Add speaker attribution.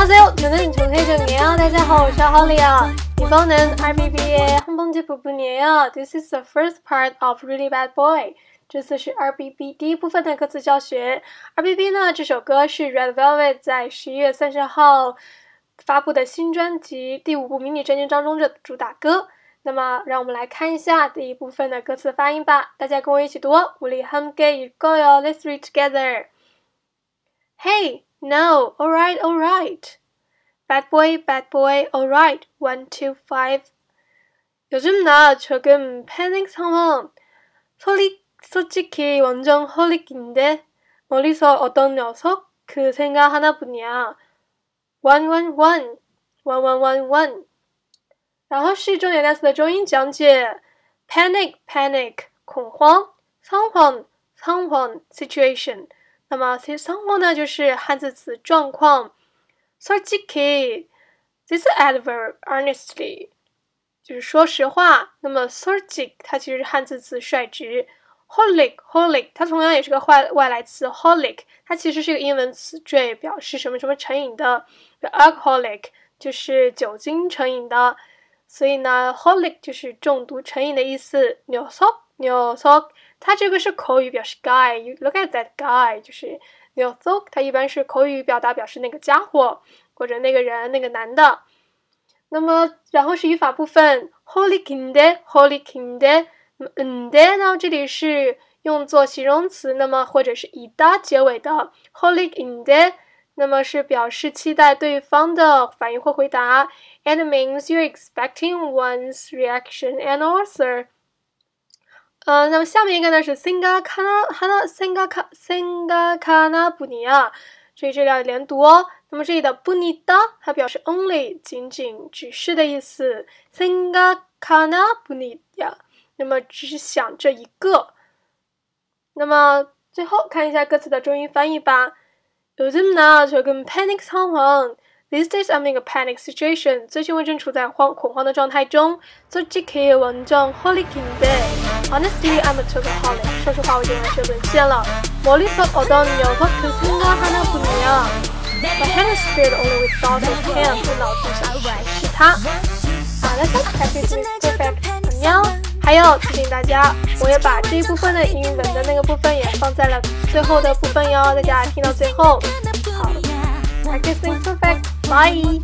Speaker 1: 안녕하세요. 저는 정혜정이에요. 大家好,我是 이번은 RBB의 한 번째 부분이에요. This is the first part of Really Bad Boy. 这次是 RBB 第一部分的歌词教学。RBB 呢，这首歌是 Red Velvet 在十一月三十号发布的新专辑《第五部迷你战争》当中的主打歌。那么，让我们来看一下第一部分的歌词发音吧。大家跟我一起读：우리함께읽어요 Let's read together. Hey, no, alright, alright. Bad boy, bad boy, alright. One, two, five. 요즘 나 조금 패닉 상황. 솔리, 솔직히 완전 홀릭인데 멀리서 어떤 녀석 그 생각 하나뿐이야. One, one, one, one, one, one, one. 然后是重点单词的中英讲解：panic panic 恐慌，仓皇仓皇 situation。 那么其实仓皇呢就是汉字词状况。솔직히 this adverb honestly 就是说实话。那么솔직它其实是汉字词率直。holic holic 它同样也是个外外来词。holic 它其实是个英文词缀，表示什么什么成瘾的。alcoholic 就是酒精成瘾的。所以呢，holic 就是中毒成瘾的意思。녀 석， New talk，它这个是口语表示 guy。You look at that guy，就是 new talk，它一般是口语表达表示那个家伙或者那个人那个男的。那么，然后是语法部分，holy kinde，holy kinde，nde 呢？这里是用作形容词，那么或者是以 d 结尾的 holy kinde，那么是表示期待对方的反应或回答。It means you're expecting one's reaction and answer。呃，那么下面一个呢是 singa kana hana singa ka singa kana b u n i a 所以这里要连读哦。那么这里的 b u n i d a 它表示 only 仅仅只是的意思，singa kana b u n i a 那么只是想这一个。那么最后看一下歌词的中英翻译吧。요즘나조금 panic 상황 These days I'm in a panic situation. 最近我正处在慌恐慌的状态中。솔직히완전 holic 인데 Honestly, I'm a total holic. 说实话，我已经完全沦陷了。멀리서어떤녀석그생각하나뿐이야 My head is filled only with thoughts of him. 我脑子想的是他。好了，Happy to be perfect. 喵。还有提醒大家，我也把这一部分的英文的那个部分也放在了最后的部分哟，大家听到最后。好，practicing perfect，bye。